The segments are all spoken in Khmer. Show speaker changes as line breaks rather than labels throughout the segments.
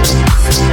Thank you.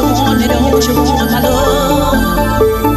hold you on and hold you on, my love.